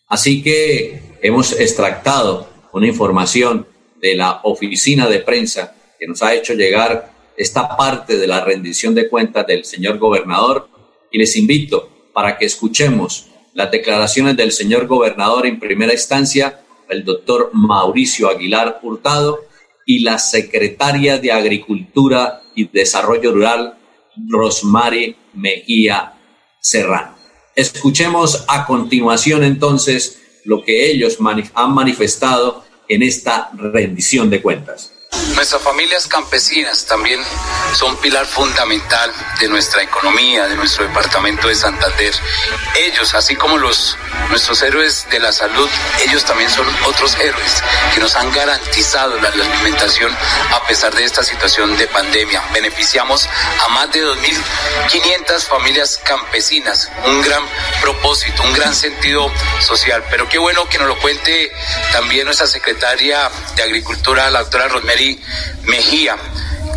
Así que hemos extractado una información de la oficina de prensa que nos ha hecho llegar esta parte de la rendición de cuentas del señor gobernador y les invito para que escuchemos las declaraciones del señor gobernador en primera instancia, el doctor Mauricio Aguilar Hurtado y la secretaria de Agricultura y Desarrollo Rural, Rosmary Mejía Serrano. Escuchemos a continuación entonces lo que ellos han manifestado en esta rendición de cuentas. Nuestras familias campesinas también son pilar fundamental de nuestra economía, de nuestro departamento de Santander. Ellos, así como los nuestros héroes de la salud, ellos también son otros héroes que nos han garantizado la, alimentación a pesar de esta situación de pandemia. Beneficiamos a más de 2.500 familias campesinas, un gran propósito, un gran sentido social. Pero qué bueno que nos lo cuente también nuestra secretaria de Agricultura, la doctora Rosemary Mejía,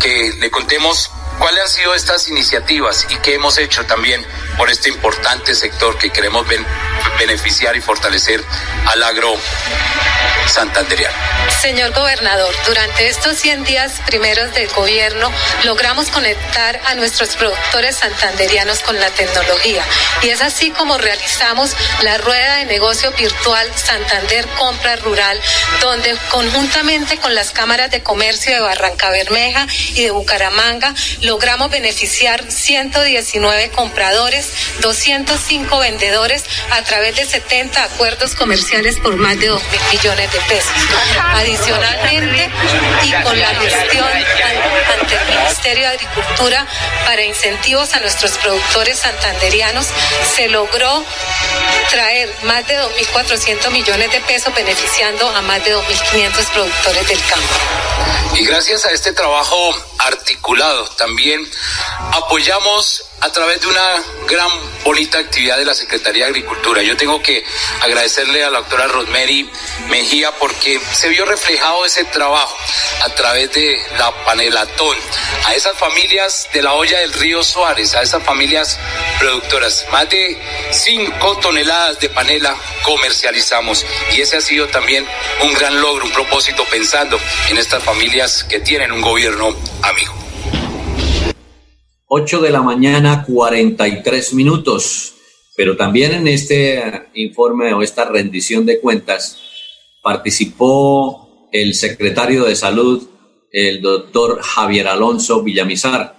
que le contemos cuáles han sido estas iniciativas y qué hemos hecho también por este importante sector que queremos beneficiar y fortalecer al agro santanderiano. Señor gobernador, durante estos 100 días primeros del gobierno logramos conectar a nuestros productores santanderianos con la tecnología y es así como realizamos la rueda de negocio virtual Santander Compra Rural, donde conjuntamente con las cámaras de comercio de Barranca Bermeja y de Bucaramanga logramos beneficiar 119 compradores, 205 vendedores a través de 70 acuerdos comerciales por más de 2 mil millones de pesos. Adicionalmente, y con la gestión ante el Ministerio de Agricultura para incentivos a nuestros productores santanderianos, se logró traer más de 2.400 millones de pesos beneficiando a más de 2.500 productores del campo. Y gracias a este trabajo articulado también apoyamos a través de una gran bonita actividad de la Secretaría de Agricultura. Yo tengo que agradecerle a la doctora Rosemary Mejía porque se vio reflejado ese trabajo a través de la panelatón, a esas familias de la olla del río Suárez, a esas familias productoras. Más de 5 toneladas de panela comercializamos y ese ha sido también un gran logro, un propósito pensando en estas familias que tienen un gobierno amigo. 8 de la mañana, 43 minutos. Pero también en este informe o esta rendición de cuentas participó el secretario de Salud, el doctor Javier Alonso Villamizar,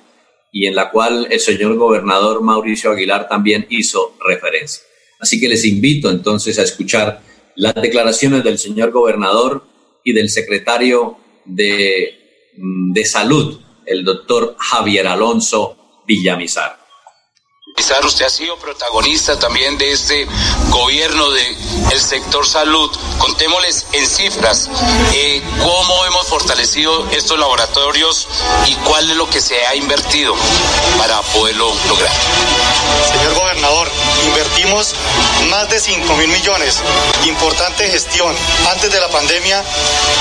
y en la cual el señor gobernador Mauricio Aguilar también hizo referencia. Así que les invito entonces a escuchar las declaraciones del señor gobernador y del secretario de, mm, de Salud, el doctor Javier Alonso Villamizar. Usted ha sido protagonista también de este gobierno del el sector salud. Contémosles en cifras eh, cómo hemos fortalecido estos laboratorios y cuál es lo que se ha invertido para poderlo lograr. Señor gobernador, invertimos más de 5 mil millones. Importante gestión. Antes de la pandemia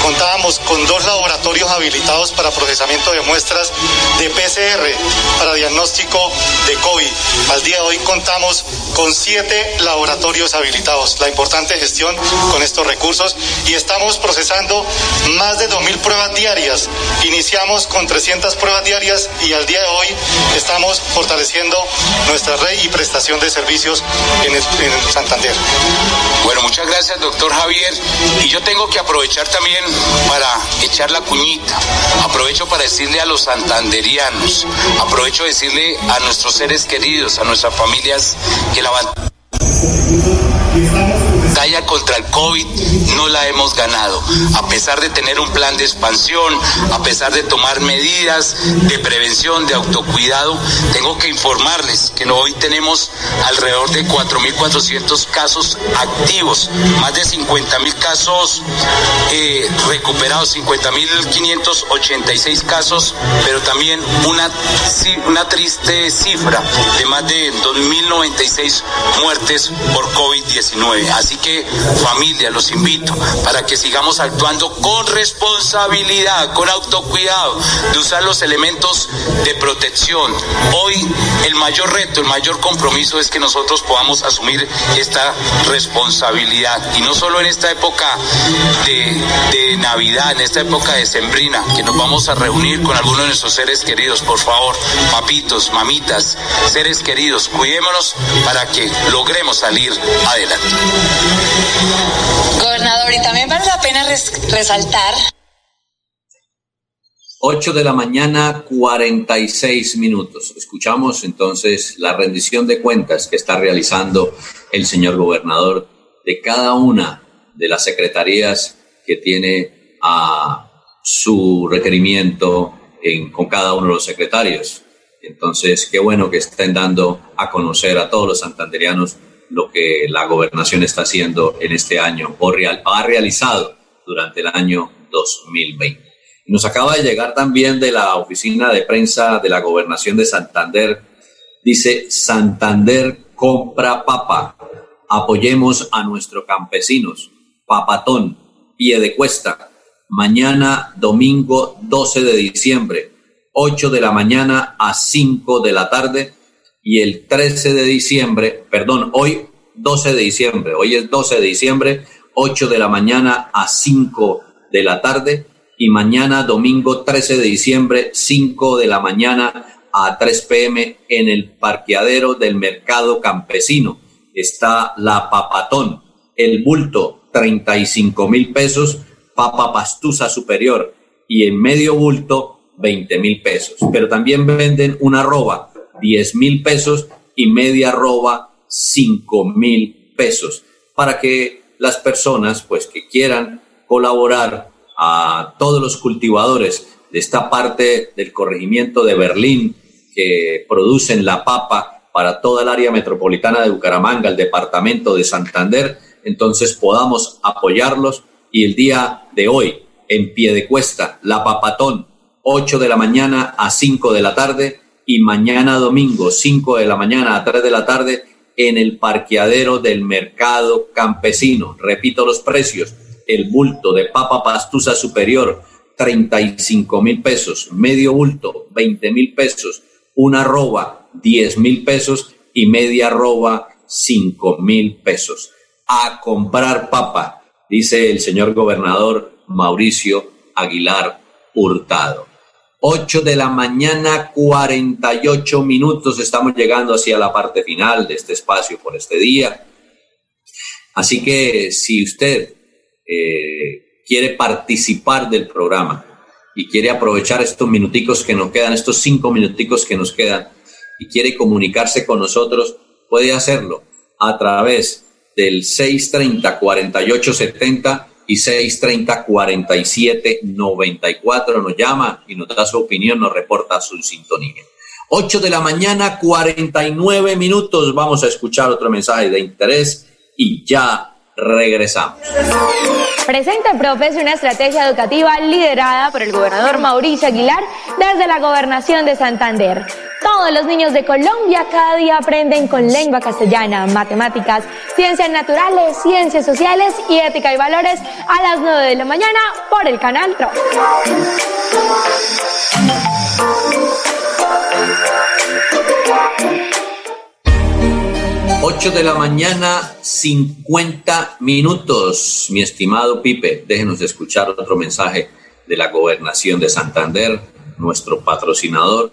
contábamos con dos laboratorios habilitados para procesamiento de muestras de PCR para diagnóstico de COVID. Al día de hoy contamos con siete laboratorios habilitados. La importante gestión con estos recursos y estamos procesando más de 2.000 pruebas diarias. Iniciamos con 300 pruebas diarias y al día de hoy estamos fortaleciendo nuestra red y prestación de servicios en, en Santander. Bueno, muchas gracias, doctor Javier. Y yo tengo que aprovechar también para echar la cuñita. Aprovecho para decirle a los santanderianos, aprovecho decirle a nuestros seres queridos, a nuestras familias, que la contra el COVID no la hemos ganado, a pesar de tener un plan de expansión, a pesar de tomar medidas de prevención, de autocuidado, tengo que informarles que hoy tenemos alrededor de 4.400 casos activos, más de 50.000 casos eh, recuperados, 50.586 casos, pero también una, una triste cifra de más de 2.096 muertes por COVID-19. Así que familia, los invito para que sigamos actuando con responsabilidad, con autocuidado, de usar los elementos de protección. Hoy el mayor reto, el mayor compromiso es que nosotros podamos asumir esta responsabilidad y no solo en esta época de, Navidad, en esta época de Sembrina, que nos vamos a reunir con algunos de nuestros seres queridos, por favor, papitos, mamitas, seres queridos, cuidémonos para que logremos salir adelante. Gobernador, y también vale la pena resaltar 8 de la mañana, 46 minutos. Escuchamos entonces la rendición de cuentas que está realizando el señor gobernador de cada una de las secretarías que tiene a su requerimiento con cada uno de los secretarios. Entonces, qué bueno que estén dando a conocer a todos los santanderianos lo que la gobernación está haciendo en este año o real, ha realizado durante el año 2020. Nos acaba de llegar también de la oficina de prensa de la gobernación de Santander. Dice, Santander compra papa. Apoyemos a nuestros campesinos. Papatón, pie de cuesta. Mañana, domingo 12 de diciembre, 8 de la mañana a 5 de la tarde y el 13 de diciembre, perdón, hoy 12 de diciembre, hoy es 12 de diciembre, 8 de la mañana a 5 de la tarde y mañana domingo 13 de diciembre, 5 de la mañana a 3 pm en el parqueadero del mercado campesino. Está la papatón, el bulto 35 mil pesos, papa pastusa superior y en medio bulto 20 mil pesos. Pero también venden una roba 10 mil pesos y media roba 5 mil pesos para que las personas pues que quieran colaborar a todos los cultivadores de esta parte del corregimiento de Berlín que producen la papa para toda el área metropolitana de Bucaramanga, el departamento de Santander, entonces podamos apoyarlos. Y el día de hoy en pie de cuesta, la papatón, 8 de la mañana a 5 de la tarde, y mañana domingo 5 de la mañana a 3 de la tarde en el parqueadero del mercado campesino. Repito los precios. El bulto de papa pastusa superior, 35 mil pesos. Medio bulto, 20 mil pesos. Una arroba, 10 mil pesos. Y media arroba, 5 mil pesos. A comprar papa, dice el señor gobernador Mauricio Aguilar Hurtado. 8 de la mañana, 48 minutos. Estamos llegando hacia la parte final de este espacio por este día. Así que si usted eh, quiere participar del programa y quiere aprovechar estos minuticos que nos quedan, estos cinco minuticos que nos quedan, y quiere comunicarse con nosotros, puede hacerlo a través del 630-4870 y 630-4794. Nos llama y nos da su opinión, nos reporta su sintonía. 8 de la mañana, 49 minutos. Vamos a escuchar otro mensaje de interés y ya regresamos. Presenta Profes una estrategia educativa liderada por el gobernador Mauricio Aguilar desde la gobernación de Santander. Todos los niños de Colombia cada día aprenden con lengua castellana, matemáticas, ciencias naturales, ciencias sociales y ética y valores a las 9 de la mañana por el canal TRO. 8 de la mañana, 50 minutos. Mi estimado Pipe, déjenos escuchar otro mensaje de la gobernación de Santander, nuestro patrocinador,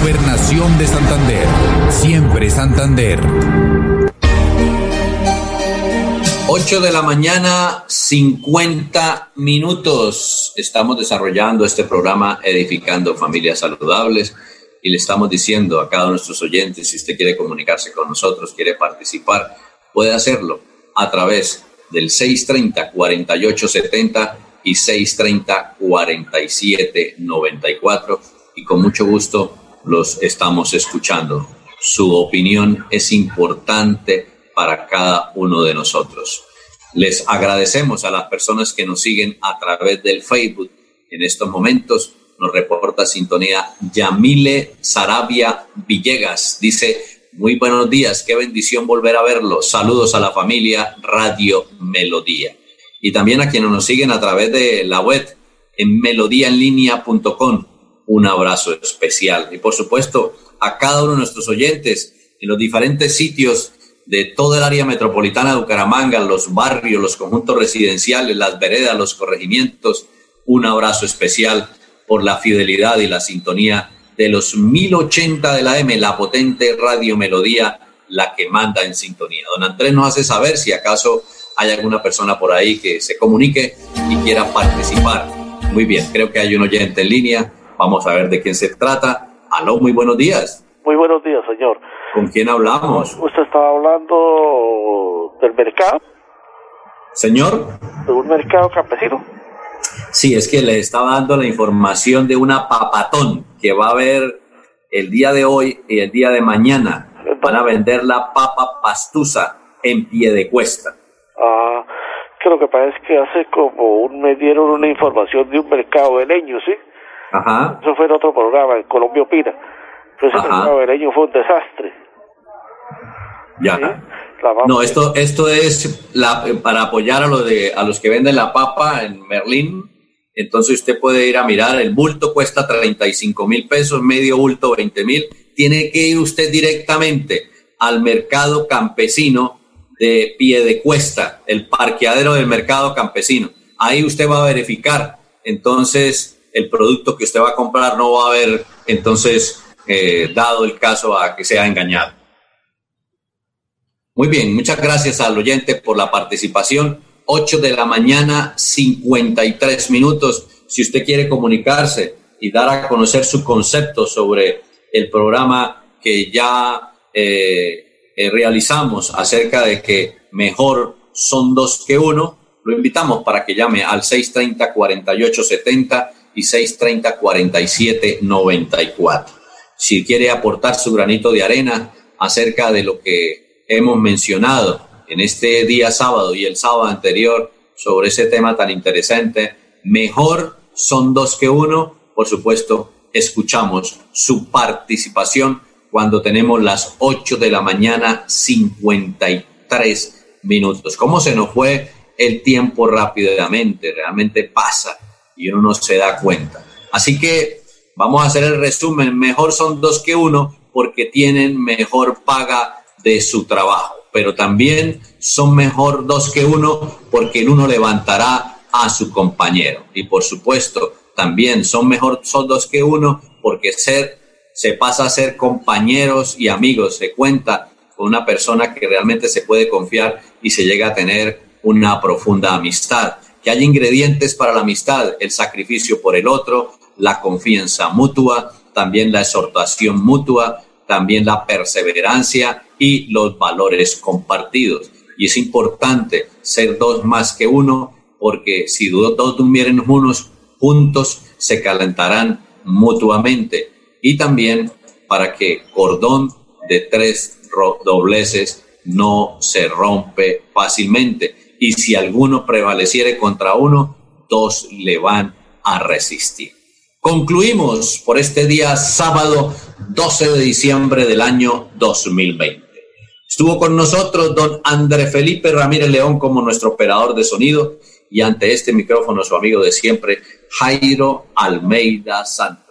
Gobernación de Santander. Siempre Santander. 8 de la mañana, 50 minutos. Estamos desarrollando este programa Edificando Familias Saludables y le estamos diciendo a cada uno de nuestros oyentes, si usted quiere comunicarse con nosotros, quiere participar, puede hacerlo a través del 630-4870 y 630-4794 y con mucho gusto los estamos escuchando. Su opinión es importante para cada uno de nosotros. Les agradecemos a las personas que nos siguen a través del Facebook. En estos momentos nos reporta sintonía Yamile Sarabia Villegas. Dice, muy buenos días, qué bendición volver a verlo. Saludos a la familia Radio Melodía. Y también a quienes nos siguen a través de la web en melodíaenlínea.com. Un abrazo especial. Y por supuesto, a cada uno de nuestros oyentes en los diferentes sitios de toda el área metropolitana de Bucaramanga, los barrios, los conjuntos residenciales, las veredas, los corregimientos. Un abrazo especial por la fidelidad y la sintonía de los 1080 de la M, la potente radio melodía, la que manda en sintonía. Don Andrés nos hace saber si acaso hay alguna persona por ahí que se comunique y quiera participar. Muy bien, creo que hay un oyente en línea. Vamos a ver de quién se trata. Aló, muy buenos días. Muy buenos días, señor. ¿Con quién hablamos? Usted estaba hablando del mercado. Señor. De un mercado campesino. Sí, es que le estaba dando la información de una papatón que va a haber el día de hoy y el día de mañana. Van a vender la papa pastusa en pie de cuesta. Ah, que lo que pasa es que hace como un me dieron una información de un mercado de leños, ¿sí? Ajá. Eso fue en otro programa, en Colombia Opina. Mercado de leños fue un desastre. Ya. No, esto, esto es la, para apoyar a, lo de, a los que venden la papa en Merlín. Entonces usted puede ir a mirar, el bulto cuesta 35 mil pesos, medio bulto 20 mil. Tiene que ir usted directamente al mercado campesino de pie de cuesta, el parqueadero del mercado campesino. Ahí usted va a verificar. Entonces el producto que usted va a comprar no va a haber, entonces, eh, dado el caso a que sea engañado. Muy bien, muchas gracias al oyente por la participación. 8 de la mañana, 53 minutos. Si usted quiere comunicarse y dar a conocer su concepto sobre el programa que ya eh, eh, realizamos acerca de que mejor son dos que uno, lo invitamos para que llame al 630-4870 y 630-4794. Si quiere aportar su granito de arena acerca de lo que hemos mencionado en este día sábado y el sábado anterior sobre ese tema tan interesante. Mejor son dos que uno. Por supuesto, escuchamos su participación cuando tenemos las 8 de la mañana 53 minutos. ¿Cómo se nos fue el tiempo rápidamente? Realmente pasa y uno no se da cuenta. Así que vamos a hacer el resumen. Mejor son dos que uno porque tienen mejor paga de su trabajo, pero también son mejor dos que uno porque el uno levantará a su compañero. Y por supuesto, también son mejor son dos que uno porque ser se pasa a ser compañeros y amigos, se cuenta con una persona que realmente se puede confiar y se llega a tener una profunda amistad. Que hay ingredientes para la amistad, el sacrificio por el otro, la confianza mutua, también la exhortación mutua, también la perseverancia y los valores compartidos. Y es importante ser dos más que uno, porque si dos durmieren unos juntos, se calentarán mutuamente y también para que cordón de tres dobleces no se rompe fácilmente. Y si alguno prevaleciere contra uno, dos le van a resistir. Concluimos por este día sábado 12 de diciembre del año 2020. Estuvo con nosotros don André Felipe Ramírez León como nuestro operador de sonido y ante este micrófono su amigo de siempre, Jairo Almeida Santos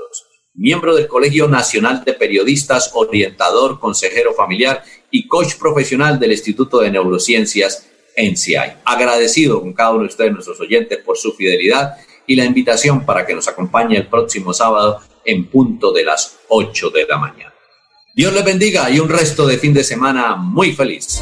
miembro del Colegio Nacional de Periodistas, orientador, consejero familiar y coach profesional del Instituto de Neurociencias NCI. Agradecido con cada uno de ustedes, nuestros oyentes, por su fidelidad y la invitación para que nos acompañe el próximo sábado en punto de las 8 de la mañana. Dios les bendiga y un resto de fin de semana muy feliz.